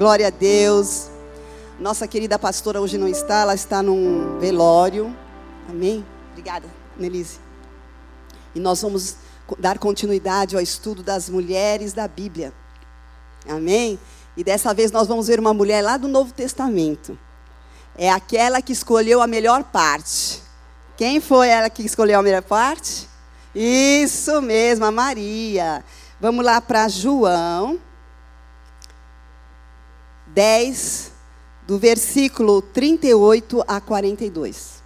Glória a Deus. Nossa querida pastora hoje não está, ela está num velório. Amém? Obrigada, Nelise. E nós vamos dar continuidade ao estudo das mulheres da Bíblia. Amém? E dessa vez nós vamos ver uma mulher lá do Novo Testamento. É aquela que escolheu a melhor parte. Quem foi ela que escolheu a melhor parte? Isso mesmo, a Maria. Vamos lá para João 10, do versículo 38 a 42.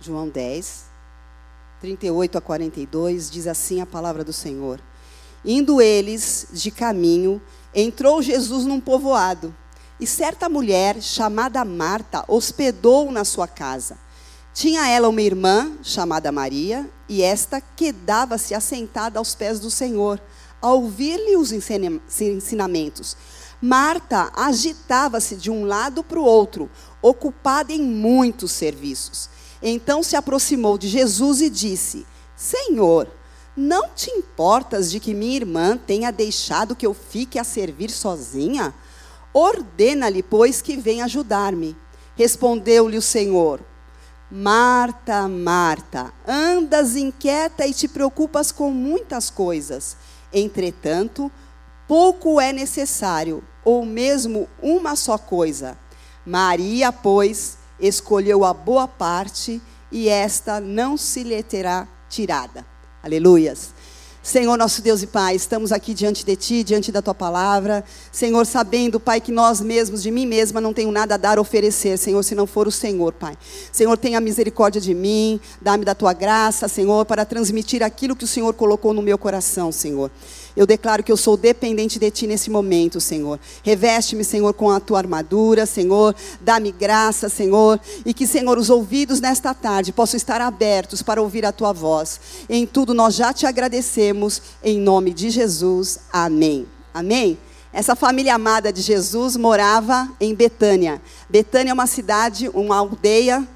João 10, 38 a 42, diz assim a palavra do Senhor. Indo eles de caminho, entrou Jesus num povoado, e certa mulher, chamada Marta, hospedou na sua casa. Tinha ela uma irmã, chamada Maria, e esta quedava-se assentada aos pés do Senhor, a ouvir-lhe os ensinamentos. Marta agitava-se de um lado para o outro, ocupada em muitos serviços. Então se aproximou de Jesus e disse: Senhor, não te importas de que minha irmã tenha deixado que eu fique a servir sozinha? Ordena-lhe, pois, que venha ajudar-me. Respondeu-lhe o Senhor: Marta, Marta, andas inquieta e te preocupas com muitas coisas. Entretanto, pouco é necessário, ou mesmo uma só coisa. Maria, pois, escolheu a boa parte, e esta não se lhe terá tirada. Aleluias. Senhor, nosso Deus e Pai, estamos aqui diante de Ti, diante da Tua palavra. Senhor, sabendo, Pai, que nós mesmos, de mim mesma, não tenho nada a dar, a oferecer, Senhor, se não for o Senhor, Pai. Senhor, tenha misericórdia de mim, dá-me da Tua graça, Senhor, para transmitir aquilo que o Senhor colocou no meu coração, Senhor. Eu declaro que eu sou dependente de Ti nesse momento, Senhor. Reveste-me, Senhor, com a Tua armadura, Senhor. Dá-me graça, Senhor. E que, Senhor, os ouvidos nesta tarde possam estar abertos para ouvir a Tua voz. Em tudo nós já te agradecemos, em nome de Jesus. Amém. Amém. Essa família amada de Jesus morava em Betânia. Betânia é uma cidade, uma aldeia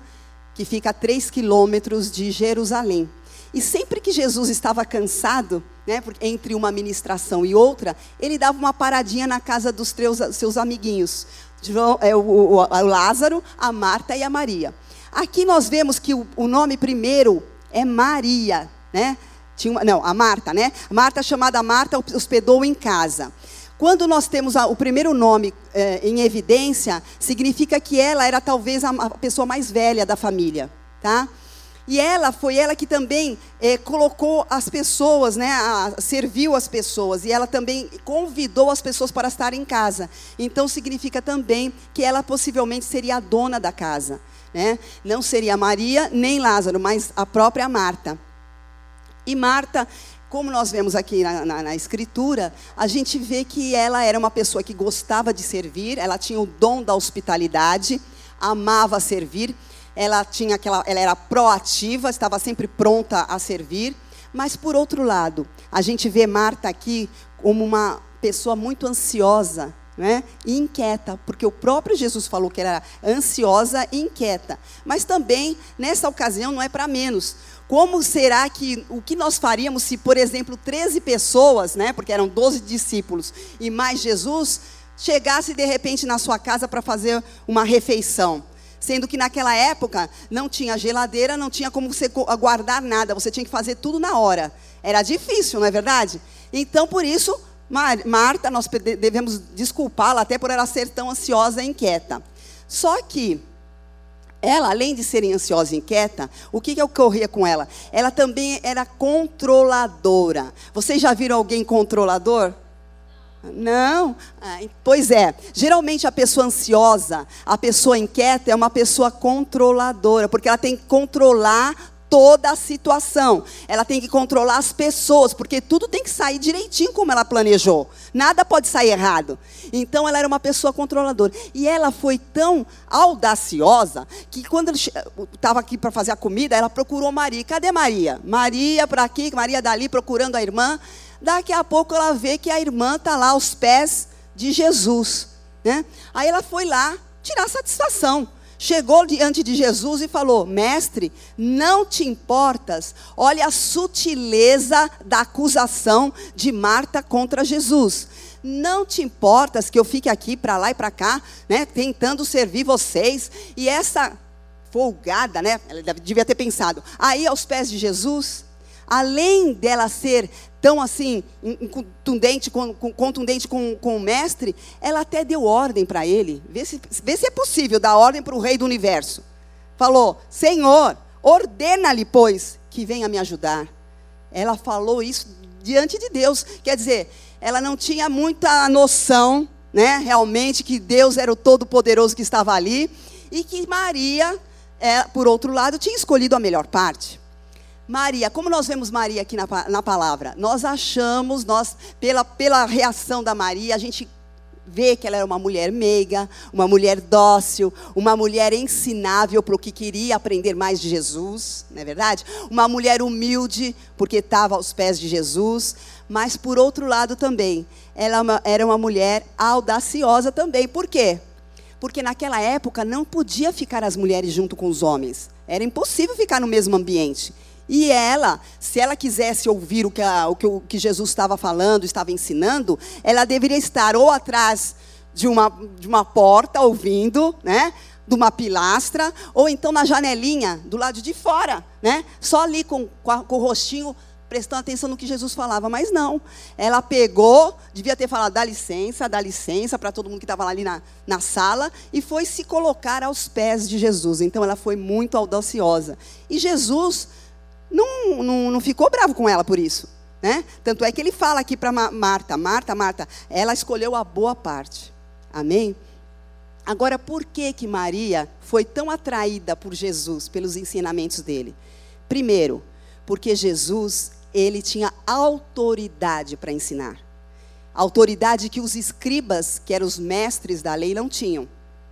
que fica a três quilômetros de Jerusalém. E sempre que Jesus estava cansado, né, entre uma ministração e outra, ele dava uma paradinha na casa dos teus, seus amiguinhos, João, é, o, o, o, Lázaro, a Marta e a Maria. Aqui nós vemos que o, o nome primeiro é Maria, né? Tinha uma, não, a Marta, né? Marta, chamada Marta, hospedou em casa. Quando nós temos a, o primeiro nome é, em evidência, significa que ela era talvez a, a pessoa mais velha da família, tá? E ela foi ela que também é, colocou as pessoas, né, a, serviu as pessoas. E ela também convidou as pessoas para estar em casa. Então significa também que ela possivelmente seria a dona da casa. Né? Não seria Maria nem Lázaro, mas a própria Marta. E Marta, como nós vemos aqui na, na, na, escritura, a gente vê que ela era uma pessoa que gostava de servir, ela tinha o dom da hospitalidade, amava servir ela tinha aquela, ela era proativa, estava sempre pronta a servir. Mas por outro lado, a gente vê Marta aqui como uma pessoa muito ansiosa, né? E inquieta, porque o próprio Jesus falou que era ansiosa e inquieta. Mas também nessa ocasião não é para menos. Como será que o que nós faríamos se, por exemplo, 13 pessoas, né, porque eram 12 discípulos e mais Jesus, chegasse de repente na sua casa para fazer uma refeição? Sendo que naquela época não tinha geladeira, não tinha como você guardar nada, você tinha que fazer tudo na hora. Era difícil, não é verdade? Então, por isso, Marta, nós devemos desculpá-la até por ela ser tão ansiosa e inquieta. Só que ela, além de ser ansiosa e inquieta, o que, que ocorria com ela? Ela também era controladora. Vocês já viram alguém controlador? Não, pois é. Geralmente a pessoa ansiosa, a pessoa inquieta é uma pessoa controladora, porque ela tem que controlar toda a situação. Ela tem que controlar as pessoas, porque tudo tem que sair direitinho como ela planejou. Nada pode sair errado. Então ela era uma pessoa controladora. E ela foi tão audaciosa que quando estava aqui para fazer a comida, ela procurou Maria. Cadê Maria? Maria para aqui, Maria dali procurando a irmã. Daqui a pouco ela vê que a irmã está lá aos pés de Jesus. Né? Aí ela foi lá tirar satisfação. chegou diante de Jesus e falou: Mestre, não te importas? Olha a sutileza da acusação de Marta contra Jesus. Não te importas que eu fique aqui para lá e para cá, né, tentando servir vocês? E essa folgada, né? Ela devia ter pensado. Aí aos pés de Jesus, além dela ser tão assim, contundente, com, contundente com, com o mestre, ela até deu ordem para ele. Vê se, vê se é possível dar ordem para o rei do universo. Falou: Senhor, ordena-lhe, pois, que venha me ajudar. Ela falou isso diante de Deus. Quer dizer, ela não tinha muita noção, né, realmente, que Deus era o Todo-Poderoso que estava ali. E que Maria, é, por outro lado, tinha escolhido a melhor parte. Maria, como nós vemos Maria aqui na, na palavra? Nós achamos, nós, pela, pela reação da Maria, a gente vê que ela era uma mulher meiga, uma mulher dócil, uma mulher ensinável para o que queria aprender mais de Jesus, não é verdade? Uma mulher humilde, porque estava aos pés de Jesus, mas por outro lado também, ela era uma mulher audaciosa também. Por quê? Porque naquela época não podia ficar as mulheres junto com os homens. Era impossível ficar no mesmo ambiente. E ela, se ela quisesse ouvir o que, a, o, que o que Jesus estava falando, estava ensinando, ela deveria estar ou atrás de uma, de uma porta, ouvindo, né? de uma pilastra, ou então na janelinha, do lado de fora, né? Só ali com, com, a, com, o rostinho prestando atenção no que Jesus falava, mas não. Ela pegou, devia ter falado, dá licença, dá licença para todo mundo que estava ali na, na sala, e foi se colocar aos pés de Jesus. Então ela foi muito audaciosa. E Jesus não, não, não ficou bravo com ela por isso. Né? Tanto é que ele fala aqui para Marta: Marta, Marta, ela escolheu a boa parte. Amém? Agora, por que que Maria foi tão atraída por Jesus, pelos ensinamentos dele? Primeiro, porque Jesus, ele tinha autoridade para ensinar. Autoridade que os escribas, que eram os mestres da lei, não tinham.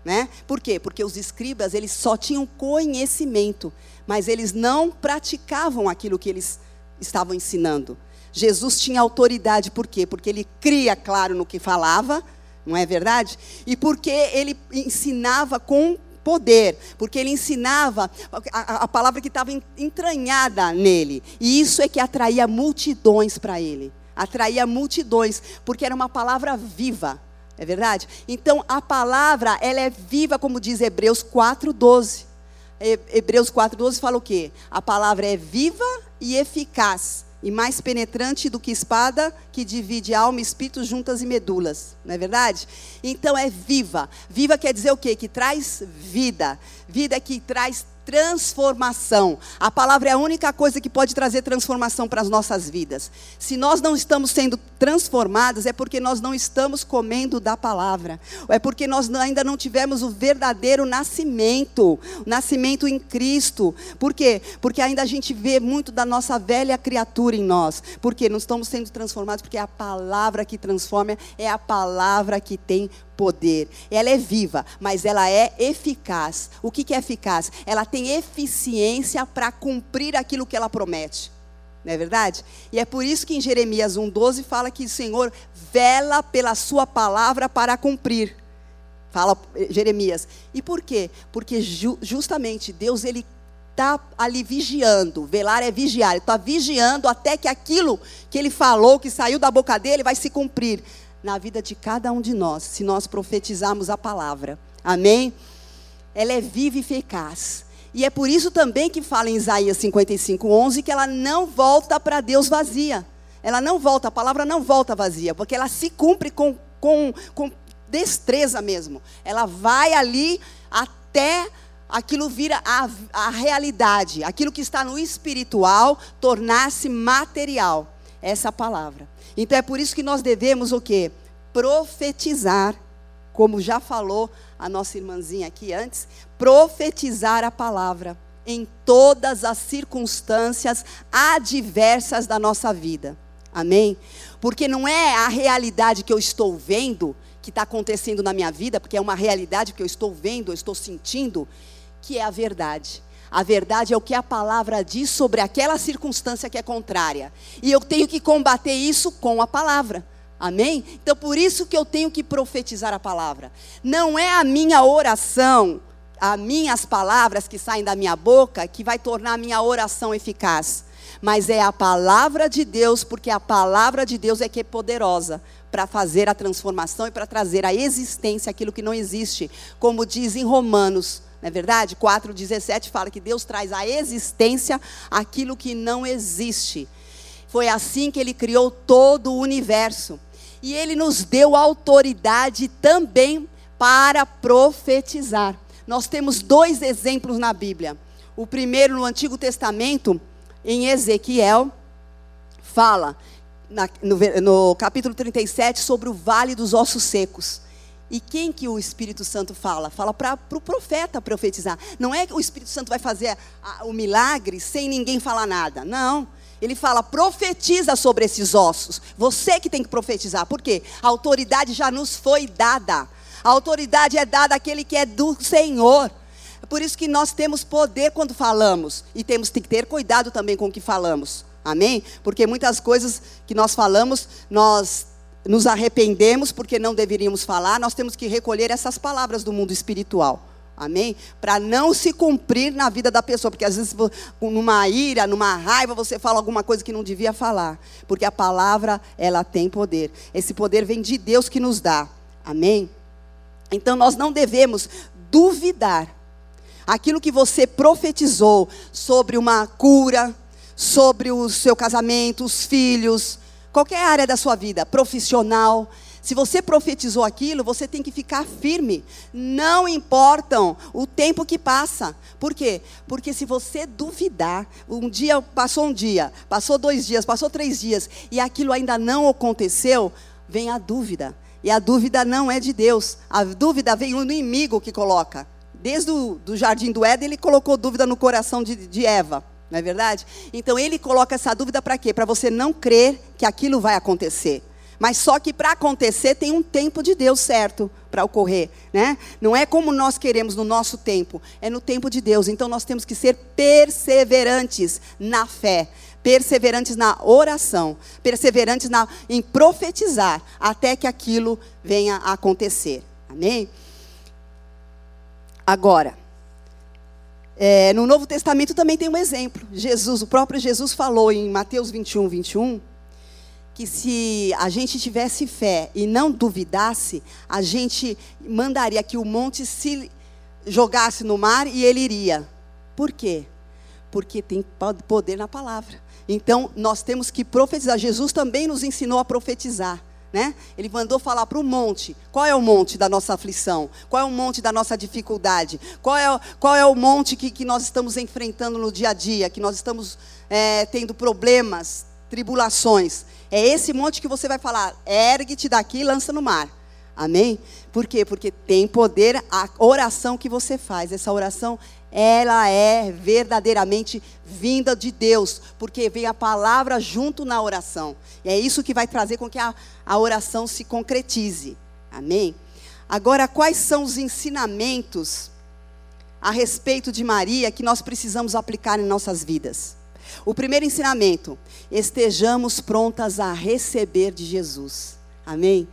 Né? Por quê? Porque os escribas, eles só tinham conhecimento, mas eles não praticavam aquilo que eles estavam ensinando. Jesus tinha autoridade, por quê? Porque ele cria, claro, no que falava, não é verdade? E porque ele ensinava com poder, porque ele ensinava a, a palavra que estava entranhada nele. E isso é que atraía multidões para ele. Atraía multidões, porque era uma palavra viva. É verdade? Então a palavra, ela é viva, como diz Hebreus 4:12. Hebreus 4,12 fala o quê? A palavra é viva e eficaz, e mais penetrante do que espada que divide alma, espírito, juntas e medulas. Não é verdade? Então é viva. Viva quer dizer o quê? Que traz vida. Vida que traz transformação. A palavra é a única coisa que pode trazer transformação para as nossas vidas. Se nós não estamos sendo transformados, é porque nós não estamos comendo da palavra. É porque nós ainda não tivemos o verdadeiro nascimento, o nascimento em Cristo. Por quê? Porque ainda a gente vê muito da nossa velha criatura em nós. Porque não estamos sendo transformados, porque é a palavra que transforma, é a palavra que tem poder. Ela é viva, mas ela é eficaz. O que, que é eficaz? Ela tem eficiência para cumprir aquilo que ela promete. Não é verdade? E é por isso que em Jeremias 1,12 fala que o Senhor vela pela sua palavra para cumprir. Fala eh, Jeremias. E por quê? Porque ju justamente Deus, ele está ali vigiando. Velar é vigiar. Ele está vigiando até que aquilo que ele falou, que saiu da boca dele, vai se cumprir na vida de cada um de nós, se nós profetizarmos a palavra. Amém? Ela é viva e eficaz. E é por isso também que fala em Isaías 55, 11, que ela não volta para Deus vazia. Ela não volta, a palavra não volta vazia, porque ela se cumpre com, com, com destreza mesmo. Ela vai ali até aquilo vira a, a realidade, aquilo que está no espiritual tornar-se material. Essa palavra. Então é por isso que nós devemos o quê? Profetizar, como já falou a nossa irmãzinha aqui antes, profetizar a palavra em todas as circunstâncias adversas da nossa vida. Amém? Porque não é a realidade que eu estou vendo, que está acontecendo na minha vida, porque é uma realidade que eu estou vendo, eu estou sentindo, que é a verdade. A verdade é o que a palavra diz sobre aquela circunstância que é contrária. E eu tenho que combater isso com a palavra. Amém? Então por isso que eu tenho que profetizar a palavra. Não é a minha oração a minhas palavras que saem da minha boca que vai tornar a minha oração eficaz. Mas é a palavra de Deus, porque a palavra de Deus é que é poderosa para fazer a transformação e para trazer à existência aquilo que não existe. Como diz em Romanos, não é verdade? 4,17 fala que Deus traz à existência aquilo que não existe. Foi assim que ele criou todo o universo. E ele nos deu autoridade também para profetizar. Nós temos dois exemplos na Bíblia. O primeiro no Antigo Testamento, em Ezequiel, fala na, no, no capítulo 37 sobre o vale dos ossos secos. E quem que o Espírito Santo fala? Fala para o pro profeta profetizar. Não é que o Espírito Santo vai fazer a, o milagre sem ninguém falar nada. Não. Ele fala, profetiza sobre esses ossos. Você que tem que profetizar. Por quê? A autoridade já nos foi dada. A autoridade é dada àquele que é do Senhor. É por isso que nós temos poder quando falamos. E temos que ter cuidado também com o que falamos. Amém? Porque muitas coisas que nós falamos, nós nos arrependemos porque não deveríamos falar, nós temos que recolher essas palavras do mundo espiritual. Amém? Para não se cumprir na vida da pessoa, porque às vezes numa ira, numa raiva, você fala alguma coisa que não devia falar, porque a palavra, ela tem poder. Esse poder vem de Deus que nos dá. Amém? Então nós não devemos duvidar aquilo que você profetizou sobre uma cura, sobre o seu casamento, os filhos, qualquer área da sua vida, profissional. Se você profetizou aquilo, você tem que ficar firme. Não importam o tempo que passa. Por quê? Porque se você duvidar, um dia passou um dia, passou dois dias, passou três dias, e aquilo ainda não aconteceu, vem a dúvida. E a dúvida não é de Deus. A dúvida vem do inimigo que coloca. Desde o do jardim do Éden, ele colocou dúvida no coração de, de Eva. Não é verdade? Então ele coloca essa dúvida para quê? Para você não crer que aquilo vai acontecer. Mas só que para acontecer tem um tempo de Deus certo para ocorrer, né? Não é como nós queremos no nosso tempo, é no tempo de Deus. Então nós temos que ser perseverantes na fé, perseverantes na oração, perseverantes na, em profetizar até que aquilo venha a acontecer. Amém? Agora, é, no Novo Testamento também tem um exemplo. Jesus, o próprio Jesus falou em Mateus 21, 21, que se a gente tivesse fé e não duvidasse, a gente mandaria que o monte se jogasse no mar e ele iria. Por quê? Porque tem poder na palavra. Então, nós temos que profetizar. Jesus também nos ensinou a profetizar. Né? Ele mandou falar para o monte. Qual é o monte da nossa aflição? Qual é o monte da nossa dificuldade? Qual é, qual é o monte que, que nós estamos enfrentando no dia a dia? Que nós estamos é, tendo problemas, tribulações? É esse monte que você vai falar: ergue-te daqui e lança no mar. Amém? Por quê? Porque tem poder a oração que você faz. Essa oração ela é verdadeiramente vinda de Deus, porque vem a palavra junto na oração. E é isso que vai trazer com que a, a oração se concretize. Amém? Agora, quais são os ensinamentos a respeito de Maria que nós precisamos aplicar em nossas vidas? O primeiro ensinamento: estejamos prontas a receber de Jesus. Amém?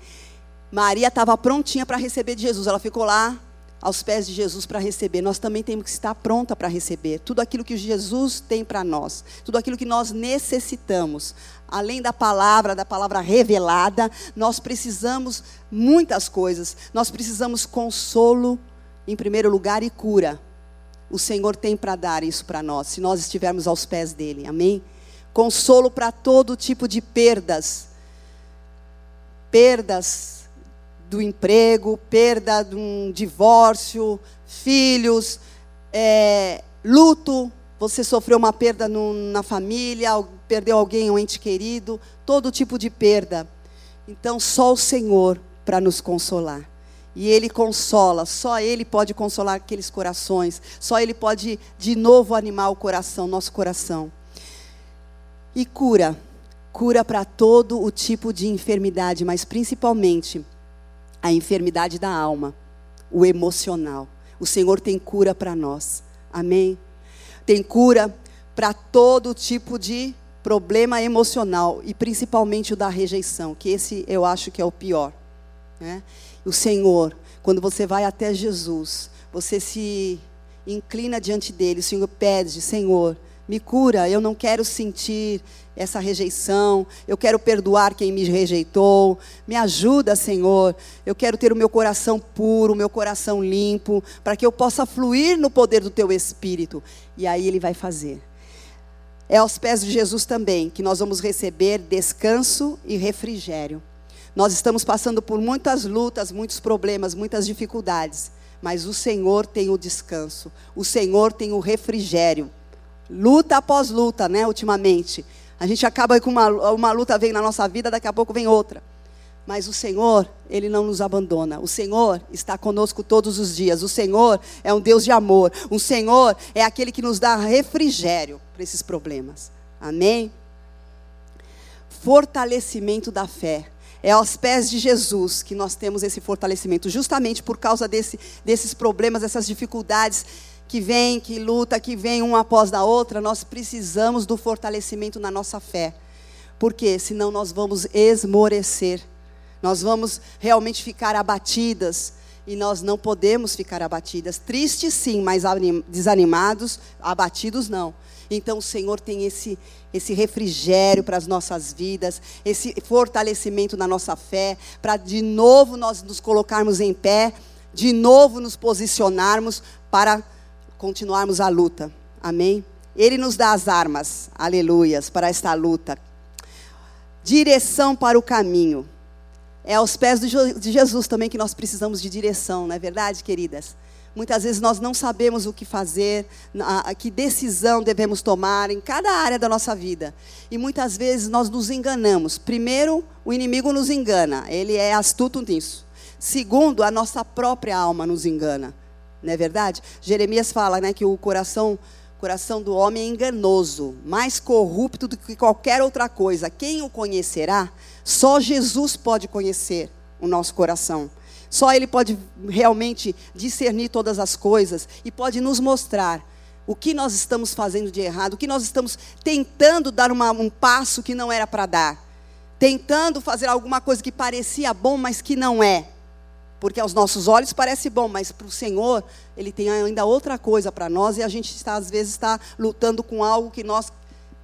Maria estava prontinha para receber de Jesus. Ela ficou lá aos pés de Jesus para receber. Nós também temos que estar pronta para receber tudo aquilo que Jesus tem para nós, tudo aquilo que nós necessitamos. Além da palavra, da palavra revelada, nós precisamos muitas coisas. Nós precisamos consolo, em primeiro lugar, e cura. O Senhor tem para dar isso para nós, se nós estivermos aos pés dele. Amém? Consolo para todo tipo de perdas. Perdas do emprego, perda de um divórcio, filhos, é, luto, você sofreu uma perda no, na família, perdeu alguém, um ente querido, todo tipo de perda. Então, só o Senhor para nos consolar. E Ele consola, só Ele pode consolar aqueles corações, só Ele pode de novo animar o coração, nosso coração. E cura, cura para todo o tipo de enfermidade, mas principalmente a enfermidade da alma, o emocional. O Senhor tem cura para nós. Amém? Tem cura para todo tipo de problema emocional e principalmente o da rejeição, que esse eu acho que é o pior. Né? O Senhor, quando você vai até Jesus, você se inclina diante dele, o Senhor pede, Senhor, me cura, eu não quero sentir essa rejeição, eu quero perdoar quem me rejeitou, me ajuda, Senhor, eu quero ter o meu coração puro, o meu coração limpo, para que eu possa fluir no poder do Teu Espírito. E aí Ele vai fazer. É aos pés de Jesus também que nós vamos receber descanso e refrigério. Nós estamos passando por muitas lutas, muitos problemas, muitas dificuldades, mas o Senhor tem o descanso, o Senhor tem o refrigério luta após luta, né, ultimamente. A gente acaba com uma, uma luta vem na nossa vida, daqui a pouco vem outra. Mas o Senhor, Ele não nos abandona. O Senhor está conosco todos os dias. O Senhor é um Deus de amor. O Senhor é aquele que nos dá refrigério para esses problemas. Amém? Fortalecimento da fé. É aos pés de Jesus que nós temos esse fortalecimento, justamente por causa desse, desses problemas, dessas dificuldades que vem, que luta, que vem uma após a outra, nós precisamos do fortalecimento na nossa fé. Porque senão nós vamos esmorecer. Nós vamos realmente ficar abatidas e nós não podemos ficar abatidas. Tristes sim, mas desanimados, abatidos não. Então o Senhor tem esse esse refrigério para as nossas vidas, esse fortalecimento na nossa fé, para de novo nós nos colocarmos em pé, de novo nos posicionarmos para continuarmos a luta. Amém? Ele nos dá as armas, aleluias, para esta luta. Direção para o caminho. É aos pés de Jesus também que nós precisamos de direção, não é verdade, queridas? Muitas vezes nós não sabemos o que fazer, que decisão devemos tomar em cada área da nossa vida. E muitas vezes nós nos enganamos. Primeiro, o inimigo nos engana, ele é astuto nisso. Segundo, a nossa própria alma nos engana não é verdade? Jeremias fala né, que o coração, coração do homem é enganoso, mais corrupto do que qualquer outra coisa. Quem o conhecerá? Só Jesus pode conhecer o nosso coração. Só Ele pode realmente discernir todas as coisas e pode nos mostrar o que nós estamos fazendo de errado, o que nós estamos tentando dar uma, um passo que não era para dar, tentando fazer alguma coisa que parecia bom, mas que não é. Porque aos nossos olhos parece bom, mas para o Senhor, Ele tem ainda outra coisa para nós e a gente está, às vezes está lutando com algo que nós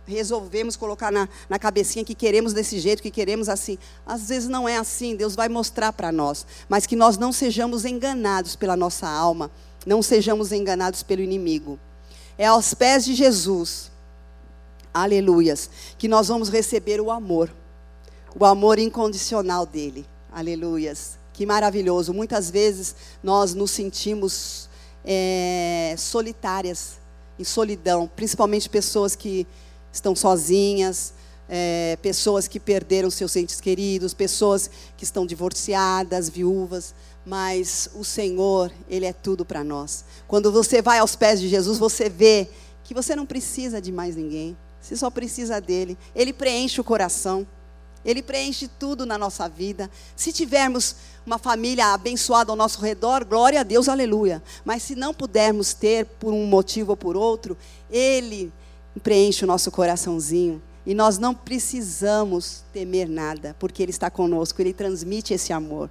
resolvemos colocar na, na cabecinha que queremos desse jeito, que queremos assim. Às vezes não é assim, Deus vai mostrar para nós. Mas que nós não sejamos enganados pela nossa alma, não sejamos enganados pelo inimigo. É aos pés de Jesus, aleluias, que nós vamos receber o amor, o amor incondicional dele, aleluias. Que maravilhoso. Muitas vezes nós nos sentimos é, solitárias, em solidão, principalmente pessoas que estão sozinhas, é, pessoas que perderam seus entes queridos, pessoas que estão divorciadas, viúvas. Mas o Senhor, Ele é tudo para nós. Quando você vai aos pés de Jesus, você vê que você não precisa de mais ninguém, você só precisa dele. Ele preenche o coração. Ele preenche tudo na nossa vida. Se tivermos uma família abençoada ao nosso redor, glória a Deus, aleluia. Mas se não pudermos ter por um motivo ou por outro, Ele preenche o nosso coraçãozinho. E nós não precisamos temer nada, porque Ele está conosco, Ele transmite esse amor.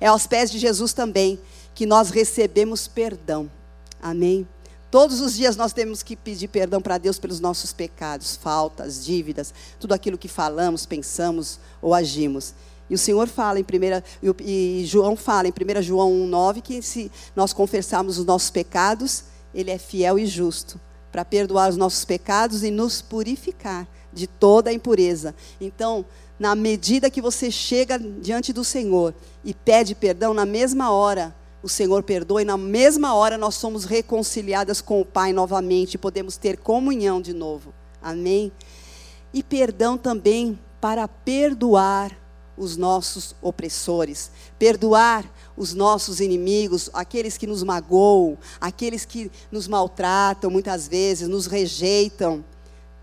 É aos pés de Jesus também que nós recebemos perdão. Amém? Todos os dias nós temos que pedir perdão para Deus pelos nossos pecados, faltas, dívidas, tudo aquilo que falamos, pensamos ou agimos. E o Senhor fala em primeira, e João fala em 1 João 1,9 que se nós confessarmos os nossos pecados, Ele é fiel e justo para perdoar os nossos pecados e nos purificar de toda a impureza. Então, na medida que você chega diante do Senhor e pede perdão, na mesma hora, o Senhor perdoa e na mesma hora nós somos reconciliadas com o Pai novamente podemos ter comunhão de novo. Amém? E perdão também para perdoar os nossos opressores, perdoar os nossos inimigos, aqueles que nos magoam, aqueles que nos maltratam muitas vezes, nos rejeitam.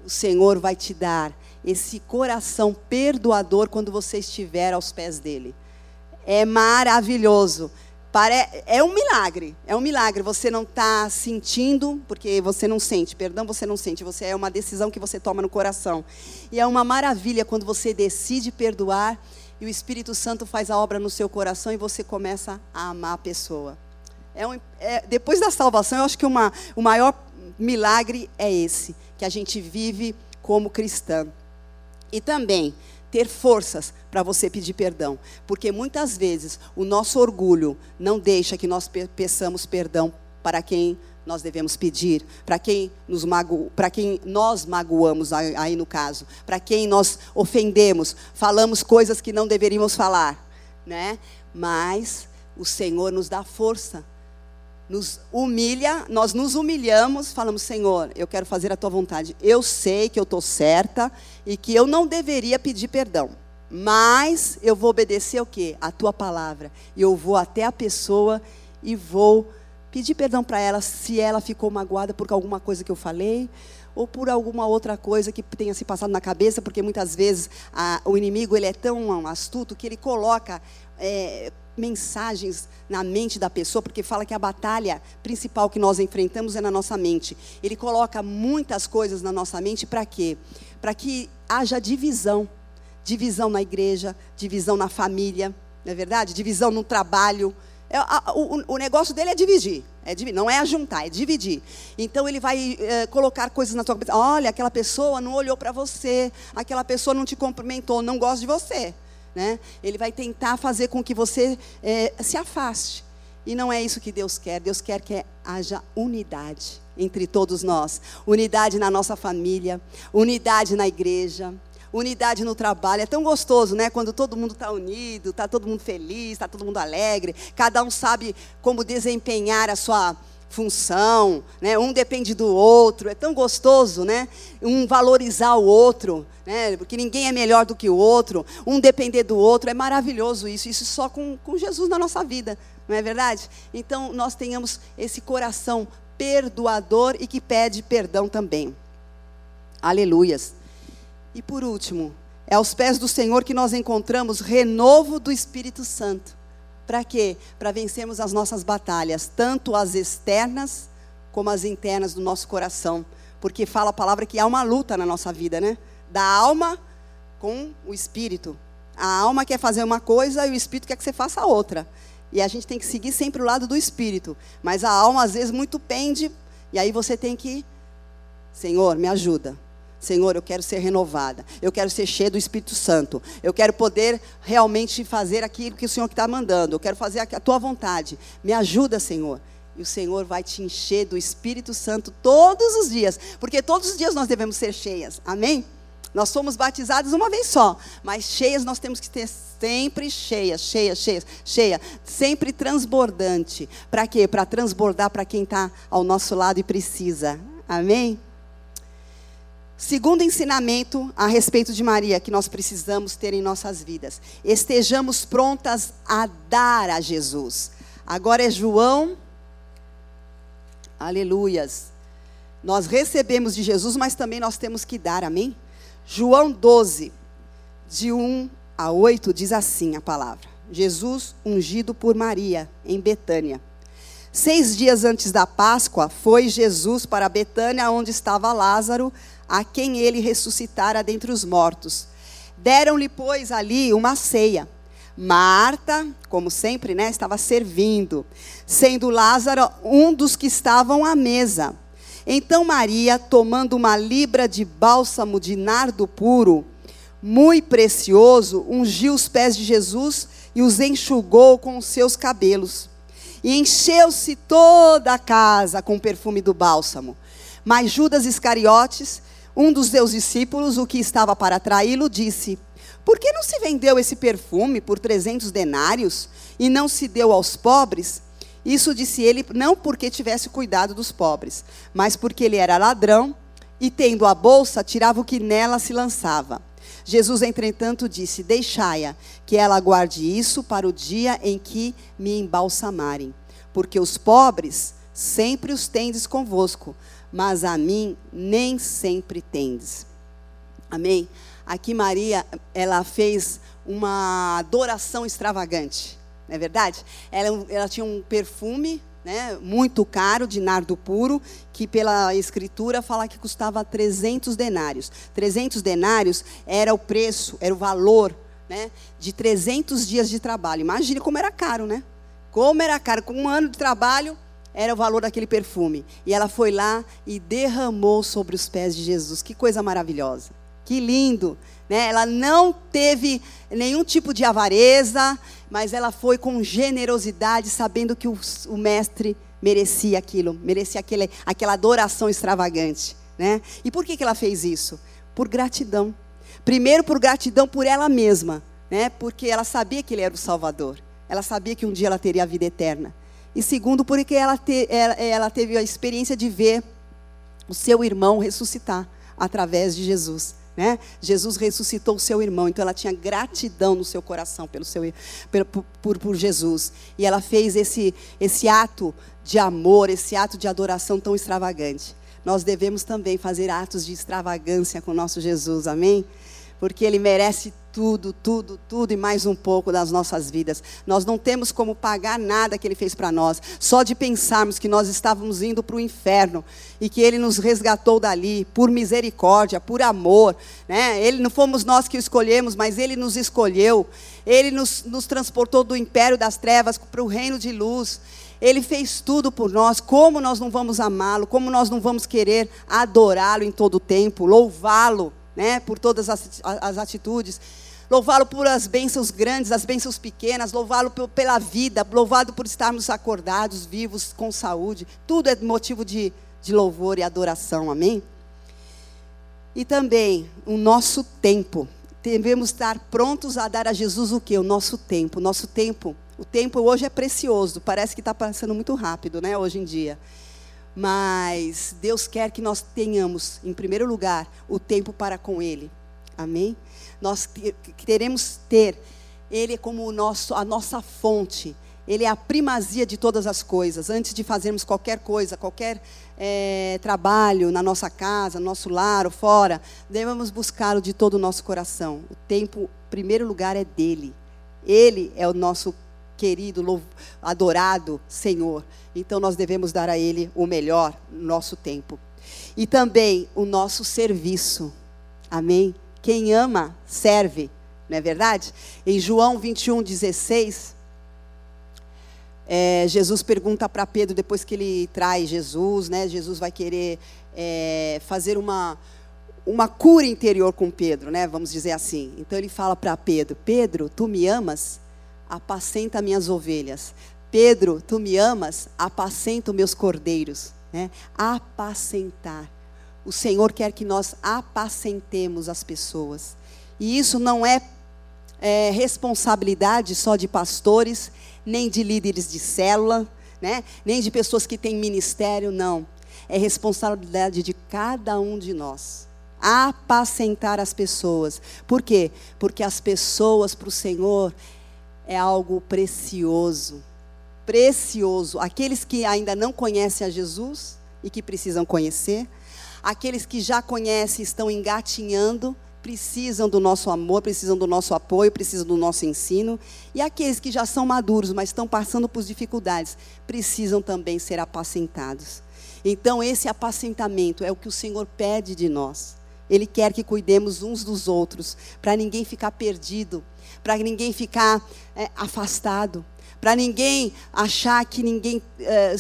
O Senhor vai te dar esse coração perdoador quando você estiver aos pés dele. É maravilhoso. É um milagre, é um milagre. Você não está sentindo, porque você não sente, perdão, você não sente. Você é uma decisão que você toma no coração. E é uma maravilha quando você decide perdoar e o Espírito Santo faz a obra no seu coração e você começa a amar a pessoa. É um, é, depois da salvação, eu acho que uma, o maior milagre é esse, que a gente vive como cristão. E também ter forças para você pedir perdão, porque muitas vezes o nosso orgulho não deixa que nós peçamos perdão para quem nós devemos pedir, para quem nos mago, para quem nós magoamos aí no caso, para quem nós ofendemos, falamos coisas que não deveríamos falar, né? Mas o Senhor nos dá força nos humilha, nós nos humilhamos, falamos, Senhor, eu quero fazer a tua vontade. Eu sei que eu estou certa e que eu não deveria pedir perdão. Mas eu vou obedecer o quê? A tua palavra. E eu vou até a pessoa e vou pedir perdão para ela se ela ficou magoada por alguma coisa que eu falei ou por alguma outra coisa que tenha se passado na cabeça, porque muitas vezes a, o inimigo ele é tão astuto que ele coloca é, mensagens na mente da pessoa, porque fala que a batalha principal que nós enfrentamos é na nossa mente. Ele coloca muitas coisas na nossa mente para quê? Para que haja divisão. Divisão na igreja, divisão na família, não é verdade? Divisão no trabalho. É, a, o, o, negócio dele é dividir, é não é ajuntar, é dividir. Então ele vai é, colocar coisas na tua cabeça. Olha, aquela pessoa não olhou para você, aquela pessoa não te cumprimentou, não gosta de você. Né? Ele vai tentar fazer com que você é, se afaste. E não é isso que Deus quer. Deus quer que haja unidade entre todos nós. Unidade na nossa família, unidade na igreja, unidade no trabalho. É tão gostoso, né? Quando todo mundo está unido, está todo mundo feliz, está todo mundo alegre. Cada um sabe como desempenhar a sua função, né? Um depende do outro. É tão gostoso, né? Um valorizar o outro, né? Porque ninguém é melhor do que o outro. Um depender do outro. É maravilhoso isso. Isso só com, com Jesus na nossa vida, não é verdade? Então nós tenhamos esse coração perdoador e que pede perdão também. Aleluias. E por último, é aos pés do Senhor que nós encontramos renovo do Espírito Santo. Para quê? Para vencermos as nossas batalhas, tanto as externas como as internas do nosso coração. Porque fala a palavra que há uma luta na nossa vida, né? Da alma com o espírito. A alma quer fazer uma coisa e o espírito quer que você faça outra. E a gente tem que seguir sempre o lado do espírito. Mas a alma, às vezes, muito pende. E aí você tem que, Senhor, me ajuda. Senhor, eu quero ser renovada. Eu quero ser cheia do Espírito Santo. Eu quero poder realmente fazer aquilo que o Senhor está mandando. Eu quero fazer a tua vontade. Me ajuda, Senhor. E o Senhor vai te encher do Espírito Santo todos os dias. Porque todos os dias nós devemos ser cheias. Amém? Nós somos batizados uma vez só. Mas cheias nós temos que ter sempre cheias, cheias, cheias, cheia. Sempre transbordante. Para quê? Para transbordar para quem está ao nosso lado e precisa. Amém? Segundo ensinamento a respeito de Maria que nós precisamos ter em nossas vidas, estejamos prontas a dar a Jesus. Agora é João, aleluias. Nós recebemos de Jesus, mas também nós temos que dar, amém? João 12, de 1 a 8, diz assim a palavra: Jesus ungido por Maria em Betânia. Seis dias antes da Páscoa, foi Jesus para Betânia, onde estava Lázaro a quem ele ressuscitara dentre os mortos. Deram-lhe, pois, ali uma ceia. Marta, como sempre, né, estava servindo, sendo Lázaro um dos que estavam à mesa. Então Maria, tomando uma libra de bálsamo de nardo puro, muito precioso, ungiu os pés de Jesus e os enxugou com os seus cabelos. E encheu-se toda a casa com o perfume do bálsamo. Mas Judas Iscariotes, um dos seus discípulos, o que estava para traí-lo, disse: Por que não se vendeu esse perfume por trezentos denários e não se deu aos pobres? Isso disse ele não porque tivesse cuidado dos pobres, mas porque ele era ladrão e, tendo a bolsa, tirava o que nela se lançava. Jesus, entretanto, disse: Deixai-a, que ela guarde isso para o dia em que me embalsamarem. Porque os pobres sempre os tendes convosco, mas a mim nem sempre tendes. Amém? Aqui Maria, ela fez uma adoração extravagante, não é verdade? Ela, ela tinha um perfume né, muito caro, de nardo puro, que pela escritura fala que custava 300 denários. 300 denários era o preço, era o valor né, de 300 dias de trabalho. Imagine como era caro, né? Como era caro, com um ano de trabalho, era o valor daquele perfume. E ela foi lá e derramou sobre os pés de Jesus. Que coisa maravilhosa. Que lindo. Né? Ela não teve nenhum tipo de avareza, mas ela foi com generosidade, sabendo que o, o mestre merecia aquilo, merecia aquele, aquela adoração extravagante. Né? E por que, que ela fez isso? Por gratidão. Primeiro, por gratidão por ela mesma, né? porque ela sabia que ele era o Salvador. Ela sabia que um dia ela teria a vida eterna. E segundo, porque ela, te, ela, ela teve a experiência de ver o seu irmão ressuscitar através de Jesus. Né? Jesus ressuscitou o seu irmão, então ela tinha gratidão no seu coração pelo seu, pelo, por, por Jesus. E ela fez esse, esse ato de amor, esse ato de adoração tão extravagante. Nós devemos também fazer atos de extravagância com o nosso Jesus, amém? Porque ele merece tudo, tudo, tudo e mais um pouco das nossas vidas. Nós não temos como pagar nada que Ele fez para nós. Só de pensarmos que nós estávamos indo para o inferno e que Ele nos resgatou dali por misericórdia, por amor. Né? Ele não fomos nós que o escolhemos, mas Ele nos escolheu. Ele nos, nos transportou do império das trevas para o reino de luz. Ele fez tudo por nós. Como nós não vamos amá-lo? Como nós não vamos querer adorá-lo em todo o tempo, louvá-lo? Né, por todas as, as atitudes. Louvá-lo por as bênçãos grandes, as bênçãos pequenas, louvá-lo pela vida, louvado por estarmos acordados, vivos, com saúde. Tudo é motivo de, de louvor e adoração, amém? E também o nosso tempo. Devemos estar prontos a dar a Jesus o que? O nosso tempo. O nosso tempo. O tempo hoje é precioso. Parece que está passando muito rápido, né? Hoje em dia. Mas Deus quer que nós tenhamos, em primeiro lugar, o tempo para com Ele. Amém? Nós queremos ter Ele como o nosso, a nossa fonte. Ele é a primazia de todas as coisas. Antes de fazermos qualquer coisa, qualquer é, trabalho na nossa casa, no nosso lar ou fora, devemos buscá-lo de todo o nosso coração. O tempo, em primeiro lugar, é dele. Ele é o nosso querido, adorado Senhor. Então nós devemos dar a Ele o melhor no nosso tempo. E também o nosso serviço. Amém? Quem ama, serve. Não é verdade? Em João 21, 16. É, Jesus pergunta para Pedro, depois que ele traz Jesus, né? Jesus vai querer é, fazer uma, uma cura interior com Pedro, né? Vamos dizer assim. Então ele fala para Pedro: Pedro, tu me amas? Apacenta minhas ovelhas. Pedro, tu me amas? Apacenta meus cordeiros. Né? Apacentar. O Senhor quer que nós apacentemos as pessoas. E isso não é, é responsabilidade só de pastores, nem de líderes de célula, né? nem de pessoas que têm ministério, não. É responsabilidade de cada um de nós apacentar as pessoas. Por quê? Porque as pessoas para o Senhor é algo precioso. Precioso. Aqueles que ainda não conhecem a Jesus e que precisam conhecer, aqueles que já conhecem estão engatinhando, precisam do nosso amor, precisam do nosso apoio, precisam do nosso ensino, e aqueles que já são maduros, mas estão passando por dificuldades, precisam também ser apacentados. Então, esse apacentamento é o que o Senhor pede de nós. Ele quer que cuidemos uns dos outros, para ninguém ficar perdido, para ninguém ficar é, afastado, para ninguém achar que ninguém é,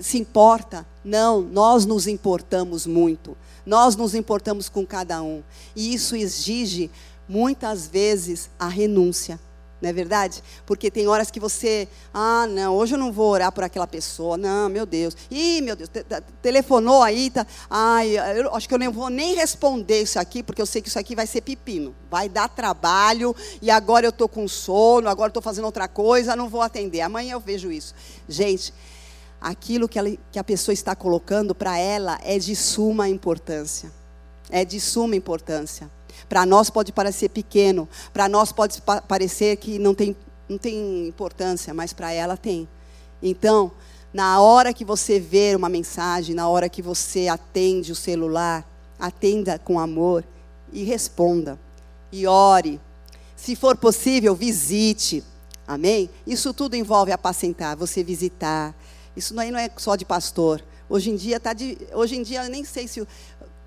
se importa. Não, nós nos importamos muito. Nós nos importamos com cada um. E isso exige, muitas vezes, a renúncia. Não é verdade? Porque tem horas que você, ah, não, hoje eu não vou orar por aquela pessoa. Não, meu Deus. Ih, meu Deus, te, te, telefonou aí, tá. Ai, eu acho que eu nem vou nem responder isso aqui, porque eu sei que isso aqui vai ser pepino. Vai dar trabalho, e agora eu estou com sono, agora estou fazendo outra coisa, não vou atender. Amanhã eu vejo isso. Gente, aquilo que, ela, que a pessoa está colocando para ela é de suma importância. É de suma importância. Para nós pode parecer pequeno, para nós pode parecer que não tem, não tem importância, mas para ela tem. Então, na hora que você vê uma mensagem, na hora que você atende o celular, atenda com amor e responda. E ore. Se for possível, visite. Amém? Isso tudo envolve apacentar, você visitar. Isso não, não é só de pastor. Hoje em dia tá de, hoje em dia nem sei se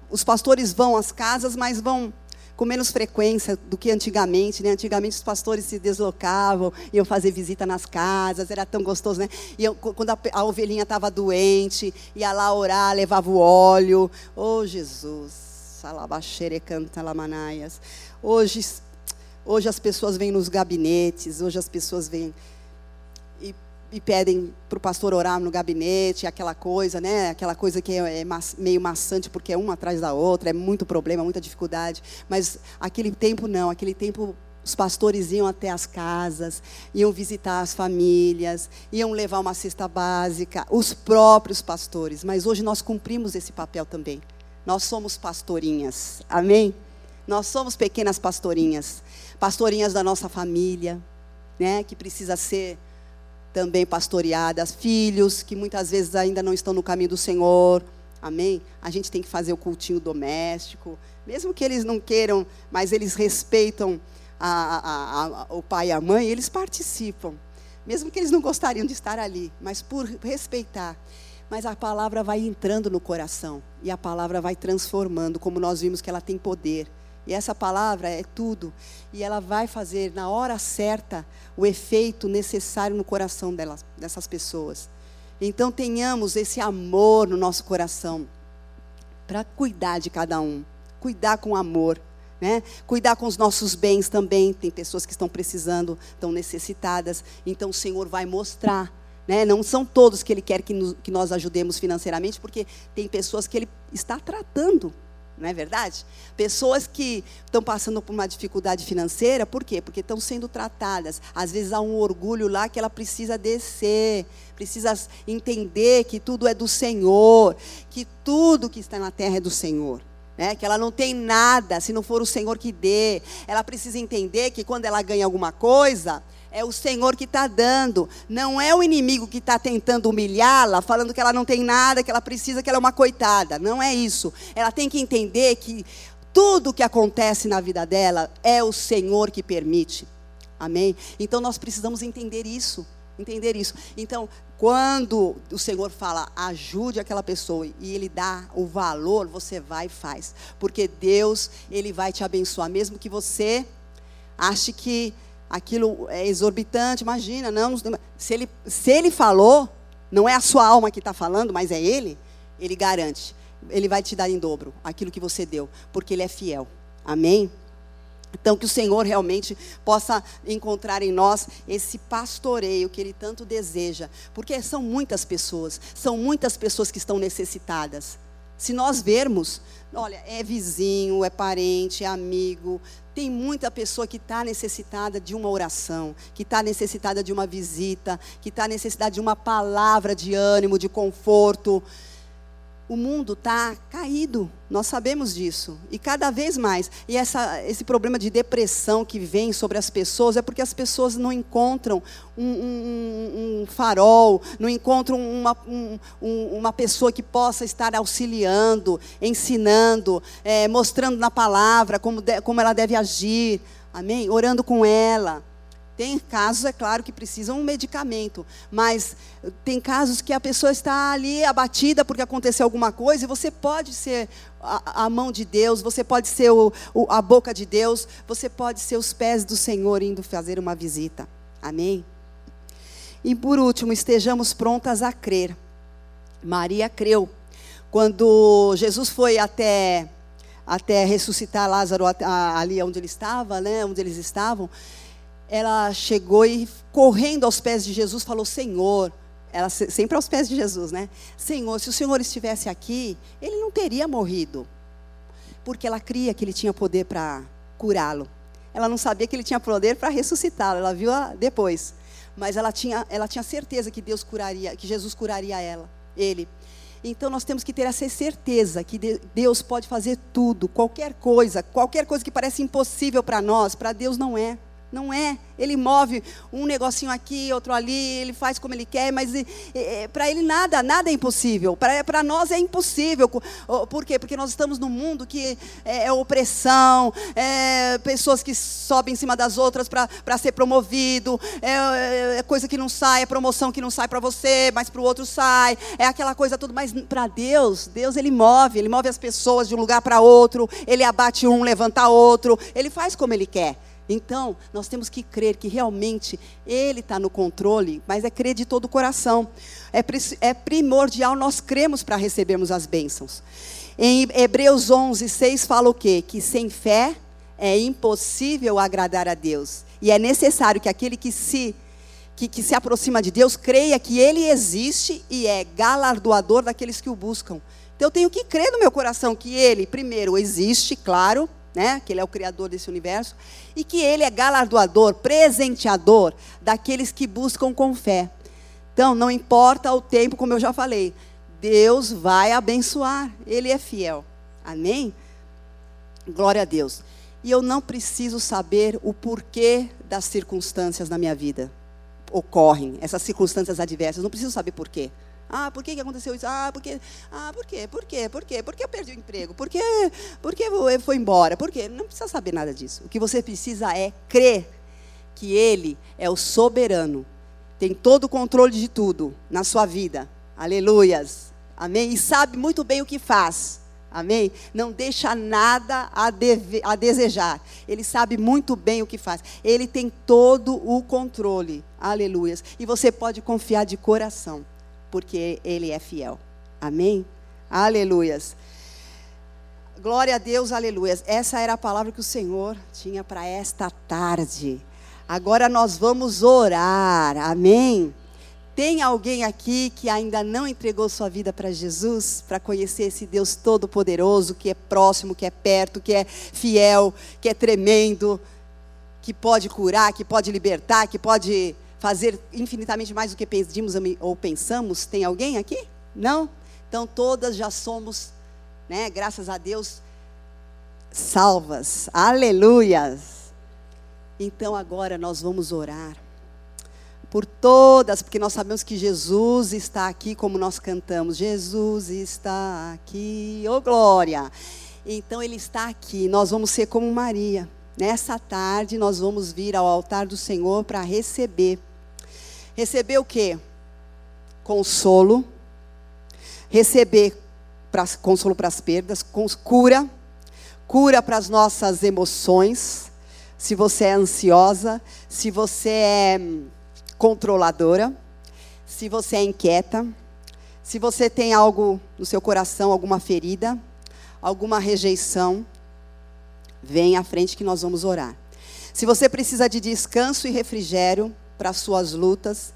os pastores vão às casas, mas vão com menos frequência do que antigamente, né? Antigamente os pastores se deslocavam, iam fazer visita nas casas, era tão gostoso, né? Iam, quando a, a ovelhinha estava doente, ia lá orar, levava o óleo. Oh, Jesus! Lamanaias. Hoje, hoje as pessoas vêm nos gabinetes, hoje as pessoas vêm e pedem para o pastor orar no gabinete, aquela coisa, né? Aquela coisa que é, é meio maçante porque é uma atrás da outra, é muito problema, muita dificuldade. Mas aquele tempo não, aquele tempo os pastores iam até as casas, iam visitar as famílias, iam levar uma cesta básica, os próprios pastores. Mas hoje nós cumprimos esse papel também. Nós somos pastorinhas, amém? Nós somos pequenas pastorinhas, pastorinhas da nossa família, né? Que precisa ser também pastoreadas, filhos que muitas vezes ainda não estão no caminho do Senhor. Amém? A gente tem que fazer o cultinho doméstico, mesmo que eles não queiram, mas eles respeitam a, a, a, o pai e a mãe, eles participam. Mesmo que eles não gostariam de estar ali, mas por respeitar. Mas a palavra vai entrando no coração e a palavra vai transformando, como nós vimos que ela tem poder. E essa palavra é tudo. E ela vai fazer, na hora certa, o efeito necessário no coração delas, dessas pessoas. Então, tenhamos esse amor no nosso coração para cuidar de cada um. Cuidar com amor. Né? Cuidar com os nossos bens também. Tem pessoas que estão precisando, estão necessitadas. Então, o Senhor vai mostrar. Né? Não são todos que Ele quer que, nos, que nós ajudemos financeiramente, porque tem pessoas que Ele está tratando não é verdade? Pessoas que estão passando por uma dificuldade financeira, por quê? Porque estão sendo tratadas. Às vezes há um orgulho lá que ela precisa descer, precisa entender que tudo é do Senhor, que tudo que está na terra é do Senhor. Né? Que ela não tem nada se não for o Senhor que dê. Ela precisa entender que quando ela ganha alguma coisa, é o Senhor que está dando. Não é o inimigo que está tentando humilhá-la, falando que ela não tem nada, que ela precisa, que ela é uma coitada. Não é isso. Ela tem que entender que tudo que acontece na vida dela é o Senhor que permite. Amém? Então nós precisamos entender isso. Entender isso. Então, quando o Senhor fala, ajude aquela pessoa e Ele dá o valor, você vai e faz. Porque Deus, Ele vai te abençoar, mesmo que você ache que aquilo é exorbitante, imagina, não. Se ele, se ele falou, não é a sua alma que está falando, mas é ele, ele garante. Ele vai te dar em dobro aquilo que você deu, porque ele é fiel. Amém? Então, que o Senhor realmente possa encontrar em nós esse pastoreio que Ele tanto deseja, porque são muitas pessoas, são muitas pessoas que estão necessitadas. Se nós vermos, olha, é vizinho, é parente, é amigo, tem muita pessoa que está necessitada de uma oração, que está necessitada de uma visita, que está necessitada de uma palavra de ânimo, de conforto. O mundo está caído, nós sabemos disso. E cada vez mais. E essa, esse problema de depressão que vem sobre as pessoas é porque as pessoas não encontram um, um, um farol, não encontram uma, um, uma pessoa que possa estar auxiliando, ensinando, é, mostrando na palavra como, de, como ela deve agir. Amém? Orando com ela. Tem casos, é claro, que precisam um medicamento, mas tem casos que a pessoa está ali abatida porque aconteceu alguma coisa e você pode ser a, a mão de Deus, você pode ser o, o, a boca de Deus, você pode ser os pés do Senhor indo fazer uma visita. Amém? E por último, estejamos prontas a crer. Maria creu. Quando Jesus foi até, até ressuscitar Lázaro ali onde ele estava, né, onde eles estavam, ela chegou e correndo aos pés de Jesus falou: Senhor, ela sempre aos pés de Jesus, né? Senhor, se o Senhor estivesse aqui, ele não teria morrido. Porque ela cria que ele tinha poder para curá-lo. Ela não sabia que ele tinha poder para ressuscitá-lo, ela viu depois. Mas ela tinha, ela tinha certeza que Deus curaria, que Jesus curaria ela, ele. Então nós temos que ter essa certeza que Deus pode fazer tudo, qualquer coisa, qualquer coisa que parece impossível para nós, para Deus não é. Não é. Ele move um negocinho aqui, outro ali, ele faz como ele quer, mas é, para ele nada, nada é impossível. Para nós é impossível. Por quê? Porque nós estamos num mundo que é, é opressão, é pessoas que sobem em cima das outras para ser promovido, é, é, coisa que não sai, é promoção que não sai para você, mas para o outro sai, é aquela coisa tudo. Mas para Deus, Deus ele move, ele move as pessoas de um lugar para outro, ele abate um, levanta outro, ele faz como ele quer. Então, nós temos que crer que realmente Ele está no controle, mas é crer de todo o coração. É, é primordial nós cremos para recebermos as bênçãos. Em Hebreus 11, 6 fala o quê? Que sem fé é impossível agradar a Deus. E é necessário que aquele que se, que, que se aproxima de Deus creia que Ele existe e é galardoador daqueles que o buscam. Então eu tenho que crer no meu coração que Ele, primeiro, existe, claro, né? que Ele é o Criador desse universo, e que Ele é galardoador, presenteador daqueles que buscam com fé. Então, não importa o tempo, como eu já falei, Deus vai abençoar, Ele é fiel. Amém? Glória a Deus. E eu não preciso saber o porquê das circunstâncias na minha vida ocorrem, essas circunstâncias adversas, não preciso saber porquê. Ah, por que, que aconteceu isso? Ah, porque, ah, por quê? Por quê? Por quê? Por que eu perdi o emprego? Por que, por que foi embora? Por quê? Não precisa saber nada disso. O que você precisa é crer que Ele é o soberano, tem todo o controle de tudo na sua vida. Aleluias. Amém? E sabe muito bem o que faz. Amém? Não deixa nada a, deve, a desejar. Ele sabe muito bem o que faz. Ele tem todo o controle. Aleluias. E você pode confiar de coração porque Ele é fiel. Amém? Aleluias. Glória a Deus, aleluias. Essa era a palavra que o Senhor tinha para esta tarde. Agora nós vamos orar. Amém? Tem alguém aqui que ainda não entregou sua vida para Jesus, para conhecer esse Deus todo-poderoso, que é próximo, que é perto, que é fiel, que é tremendo, que pode curar, que pode libertar, que pode fazer infinitamente mais do que pedimos ou pensamos? Tem alguém aqui? Não? Então todas já somos, né, graças a Deus, salvas. Aleluias. Então agora nós vamos orar por todas, porque nós sabemos que Jesus está aqui, como nós cantamos. Jesus está aqui, ô oh, glória. Então ele está aqui. Nós vamos ser como Maria. Nessa tarde nós vamos vir ao altar do Senhor para receber Receber o quê? Consolo. Receber pra, consolo para as perdas, cura, cura para as nossas emoções. Se você é ansiosa, se você é hum, controladora, se você é inquieta, se você tem algo no seu coração, alguma ferida, alguma rejeição, vem à frente que nós vamos orar. Se você precisa de descanso e refrigério, para as suas lutas.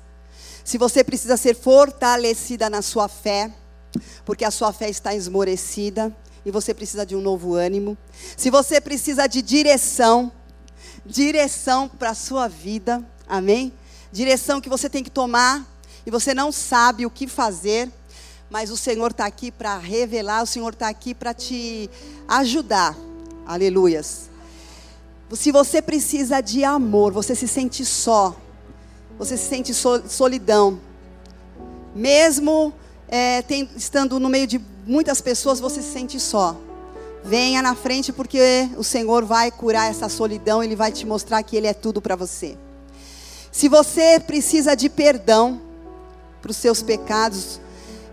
Se você precisa ser fortalecida na sua fé, porque a sua fé está esmorecida e você precisa de um novo ânimo. Se você precisa de direção, direção para a sua vida, amém? Direção que você tem que tomar e você não sabe o que fazer, mas o Senhor está aqui para revelar, o Senhor está aqui para te ajudar, aleluias. Se você precisa de amor, você se sente só, você se sente solidão. Mesmo é, tem, estando no meio de muitas pessoas, você se sente só. Venha na frente porque o Senhor vai curar essa solidão, Ele vai te mostrar que Ele é tudo para você. Se você precisa de perdão para os seus pecados,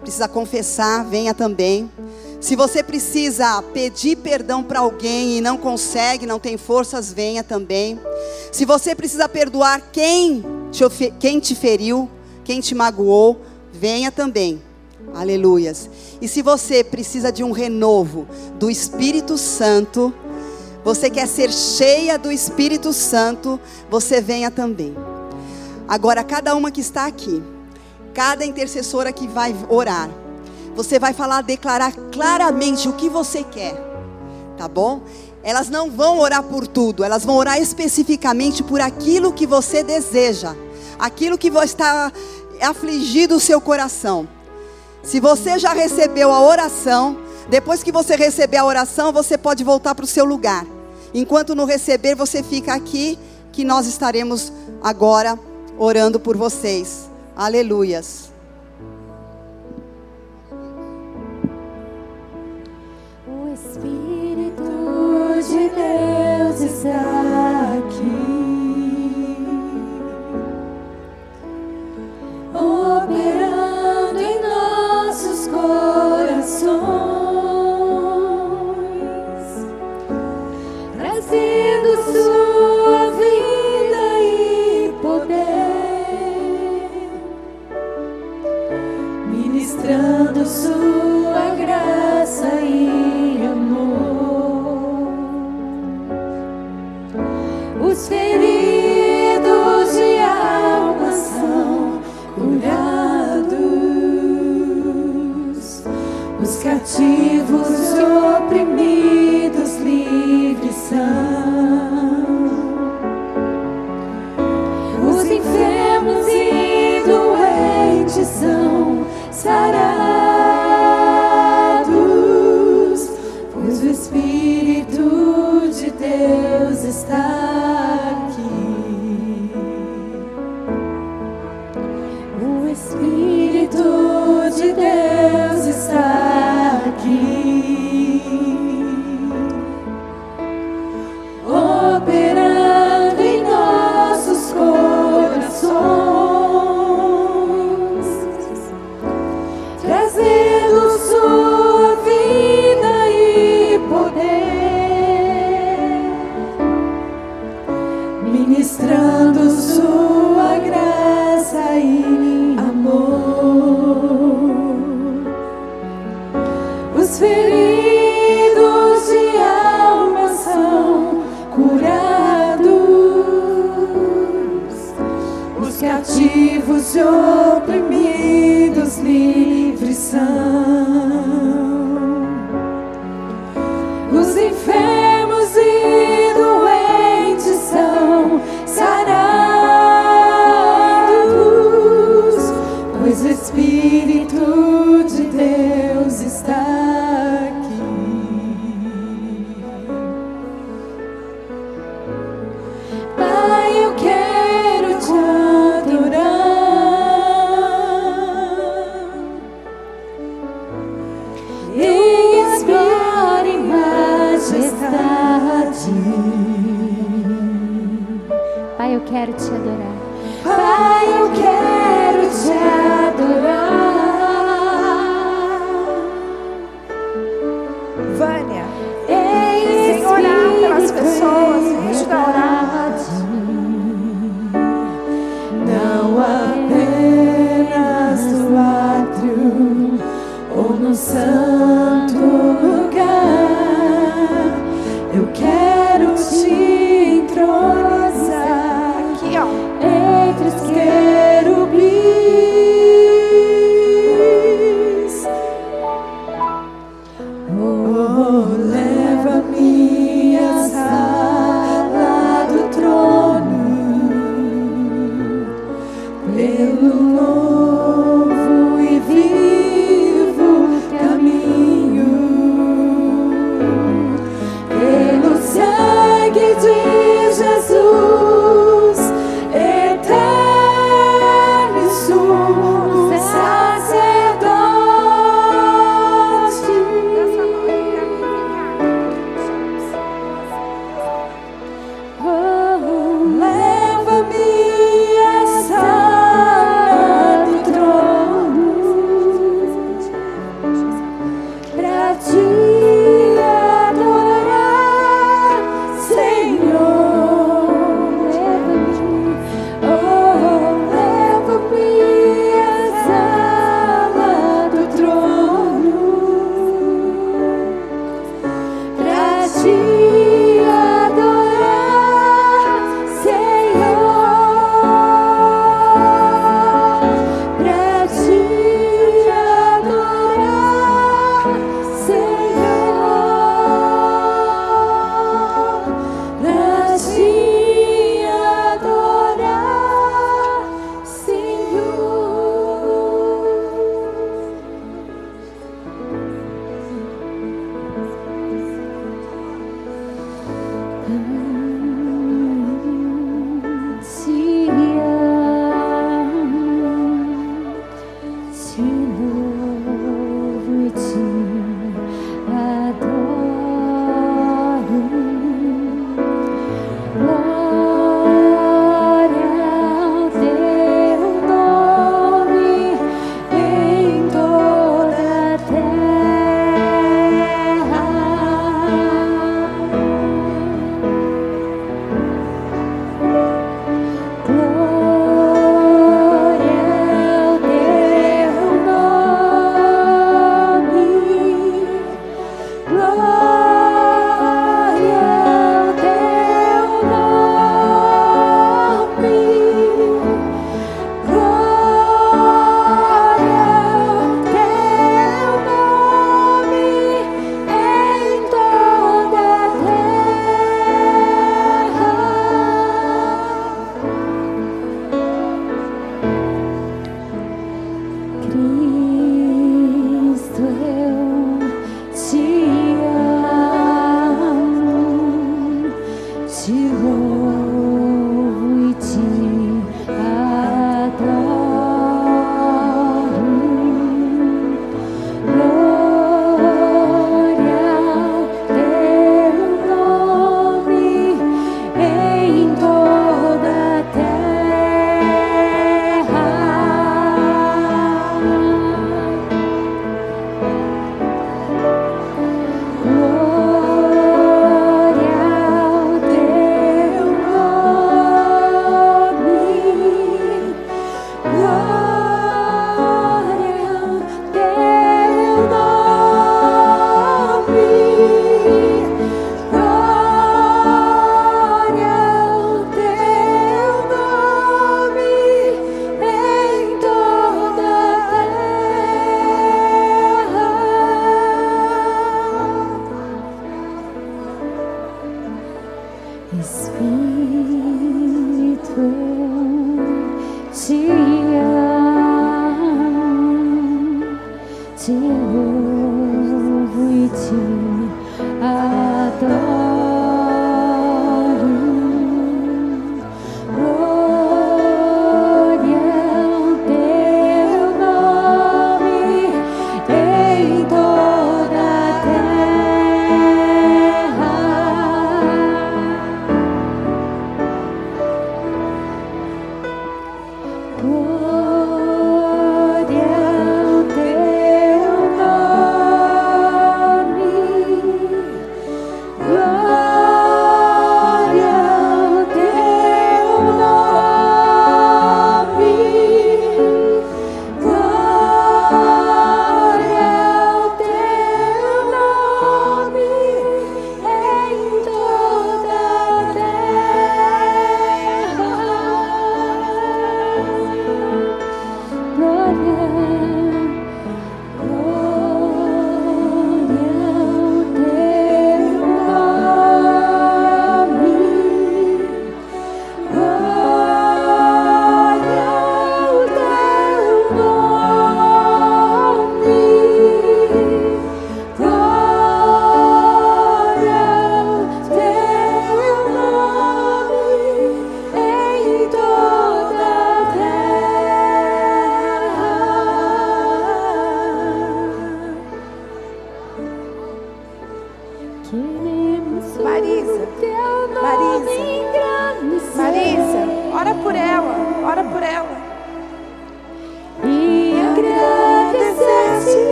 precisa confessar, venha também. Se você precisa pedir perdão para alguém e não consegue, não tem forças, venha também. Se você precisa perdoar quem te, quem te feriu, quem te magoou, venha também. Aleluias. E se você precisa de um renovo do Espírito Santo, você quer ser cheia do Espírito Santo, você venha também. Agora, cada uma que está aqui, cada intercessora que vai orar, você vai falar, declarar claramente o que você quer, tá bom? Elas não vão orar por tudo, elas vão orar especificamente por aquilo que você deseja, aquilo que está afligido o seu coração. Se você já recebeu a oração, depois que você receber a oração, você pode voltar para o seu lugar. Enquanto não receber, você fica aqui que nós estaremos agora orando por vocês. Aleluias. De Deus está aqui, operando em nossos corações, livres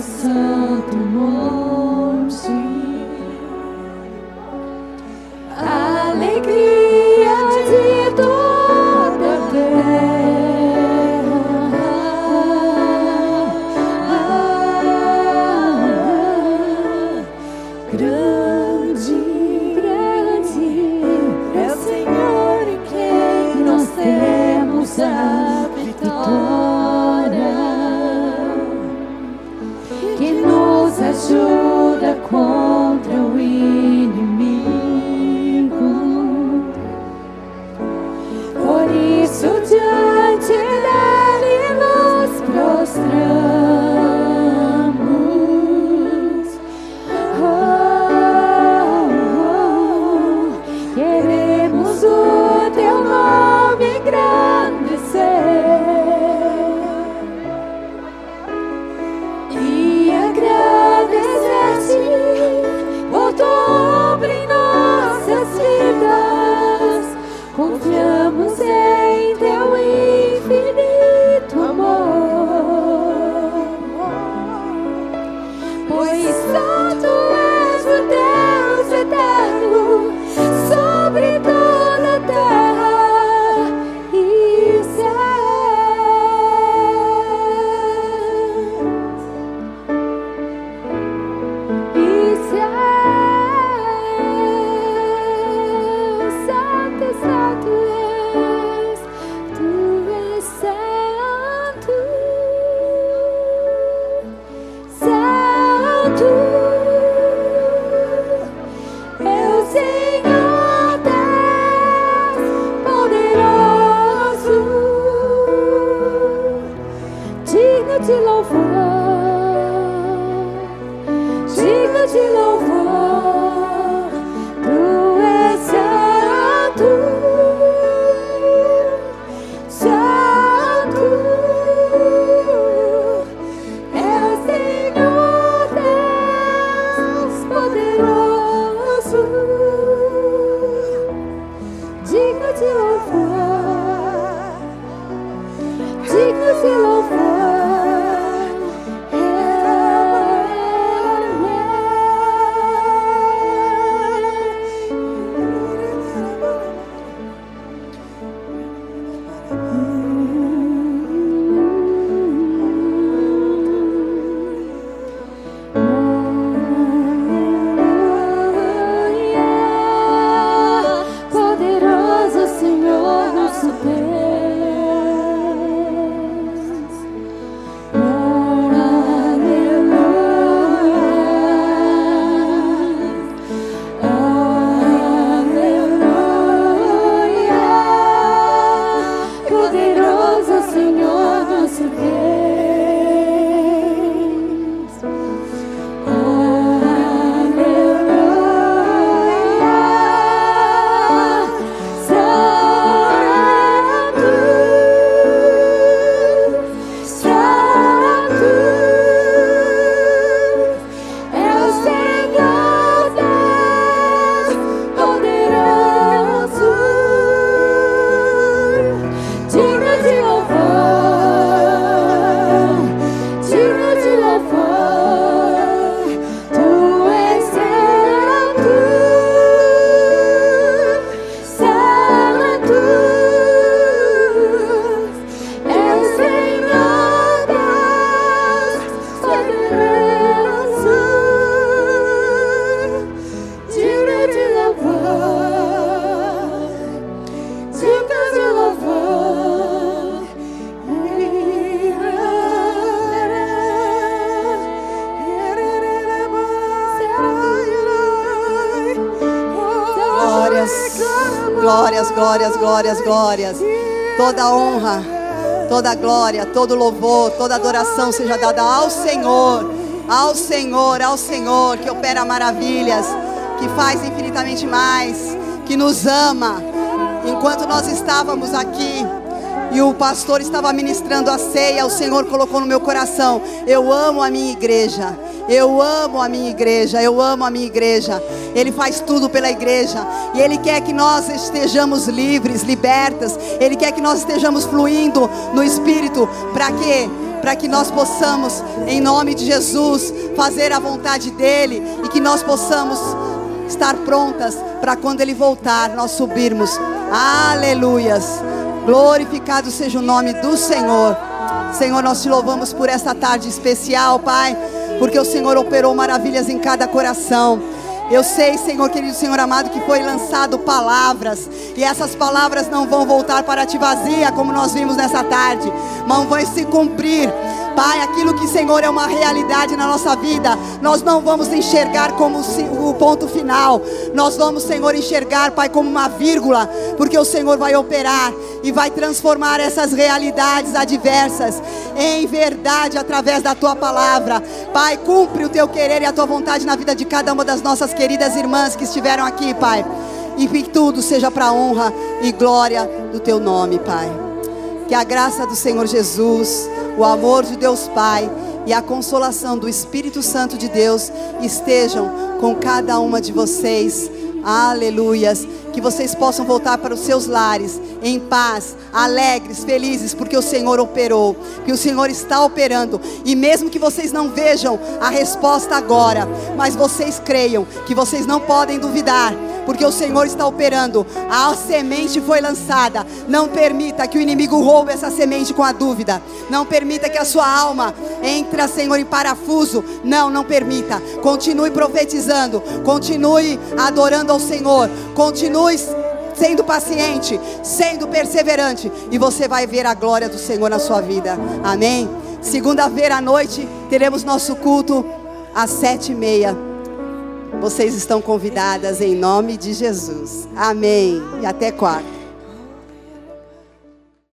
Deus, seu glórias, glórias. Toda honra, toda glória, todo louvor, toda adoração seja dada ao Senhor, ao Senhor, ao Senhor, que opera maravilhas, que faz infinitamente mais, que nos ama. Enquanto nós estávamos aqui, e o pastor estava ministrando a ceia, o Senhor colocou no meu coração: eu amo a minha igreja. Eu amo a minha igreja, eu amo a minha igreja. Ele faz tudo pela igreja e ele quer que nós estejamos livres, libertas. Ele quer que nós estejamos fluindo no espírito para quê? Para que nós possamos, em nome de Jesus, fazer a vontade dele e que nós possamos estar prontas para quando ele voltar, nós subirmos. Aleluias. Glorificado seja o nome do Senhor. Senhor, nós te louvamos por esta tarde especial, Pai, porque o Senhor operou maravilhas em cada coração. Eu sei, Senhor, querido Senhor amado, que foi lançado palavras, e essas palavras não vão voltar para ti vazia, como nós vimos nessa tarde, mas vão se cumprir Pai, aquilo que, Senhor, é uma realidade na nossa vida, nós não vamos enxergar como o ponto final, nós vamos, Senhor, enxergar, Pai, como uma vírgula, porque o Senhor vai operar e vai transformar essas realidades adversas em verdade através da tua palavra. Pai, cumpre o teu querer e a tua vontade na vida de cada uma das nossas queridas irmãs que estiveram aqui, Pai. E que tudo seja para honra e glória do teu nome, Pai. Que a graça do Senhor Jesus, o amor de Deus Pai e a consolação do Espírito Santo de Deus estejam com cada uma de vocês. Aleluias. Que vocês possam voltar para os seus lares em paz, alegres, felizes, porque o Senhor operou, que o Senhor está operando. E mesmo que vocês não vejam a resposta agora, mas vocês creiam que vocês não podem duvidar, porque o Senhor está operando. A semente foi lançada. Não permita que o inimigo roube essa semente com a dúvida. Não permita que a sua alma entre, Senhor, em parafuso. Não, não permita. Continue profetizando. Continue adorando ao Senhor. Continue sendo paciente, sendo perseverante, e você vai ver a glória do Senhor na sua vida. Amém? Segunda-feira à noite teremos nosso culto às sete e meia. Vocês estão convidadas em nome de Jesus. Amém. E até quarta.